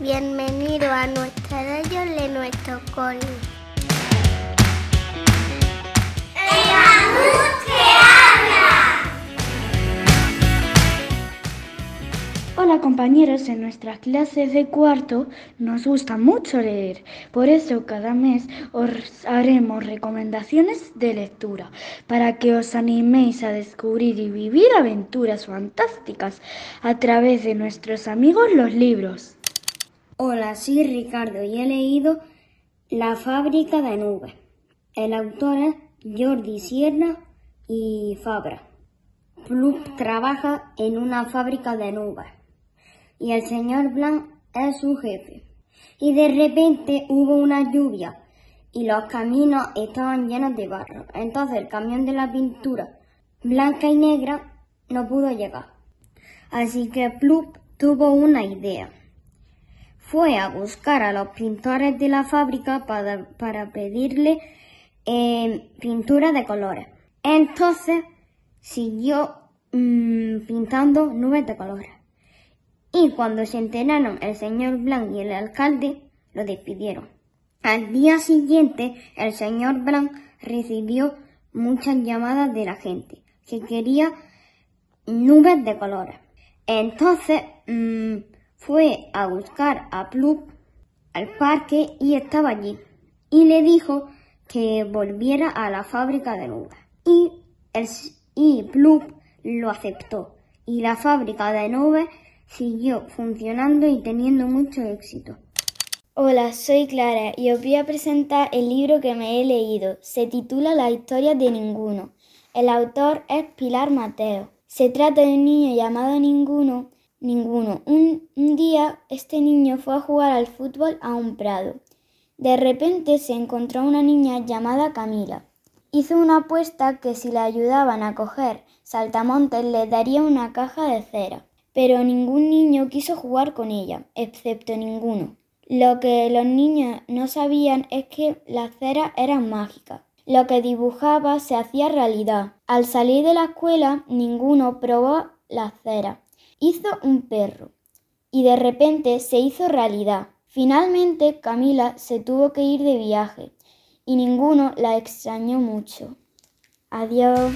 Bienvenido a nuestra radio de nuestro cole. Hola compañeros, en nuestras clases de cuarto nos gusta mucho leer, por eso cada mes os haremos recomendaciones de lectura para que os animéis a descubrir y vivir aventuras fantásticas a través de nuestros amigos los libros. Hola, soy Ricardo y he leído La fábrica de nubes. El autor es Jordi Sierra y Fabra. Plup trabaja en una fábrica de nubes y el señor Blanc es su jefe. Y de repente hubo una lluvia y los caminos estaban llenos de barro. Entonces el camión de la pintura blanca y negra no pudo llegar. Así que Plup tuvo una idea. Fue a buscar a los pintores de la fábrica para, para pedirle eh, pintura de colores. Entonces siguió mm, pintando nubes de colores. Y cuando se enteraron el señor Blanc y el alcalde, lo despidieron. Al día siguiente, el señor Blanc recibió muchas llamadas de la gente que quería nubes de colores. Entonces mm, fue a buscar a Plup al parque y estaba allí. Y le dijo que volviera a la fábrica de nubes. Y, el, y lo aceptó. Y la fábrica de nubes siguió funcionando y teniendo mucho éxito. Hola, soy Clara y os voy a presentar el libro que me he leído. Se titula La historia de ninguno. El autor es Pilar Mateo. Se trata de un niño llamado Ninguno. Ninguno. Un, un día este niño fue a jugar al fútbol a un prado. De repente se encontró una niña llamada Camila. Hizo una apuesta que si le ayudaban a coger saltamontes le daría una caja de cera pero ningún niño quiso jugar con ella, excepto ninguno. Lo que los niños no sabían es que las ceras eran mágicas. Lo que dibujaba se hacía realidad. Al salir de la escuela, ninguno probó la cera. Hizo un perro y de repente se hizo realidad. Finalmente Camila se tuvo que ir de viaje y ninguno la extrañó mucho. Adiós.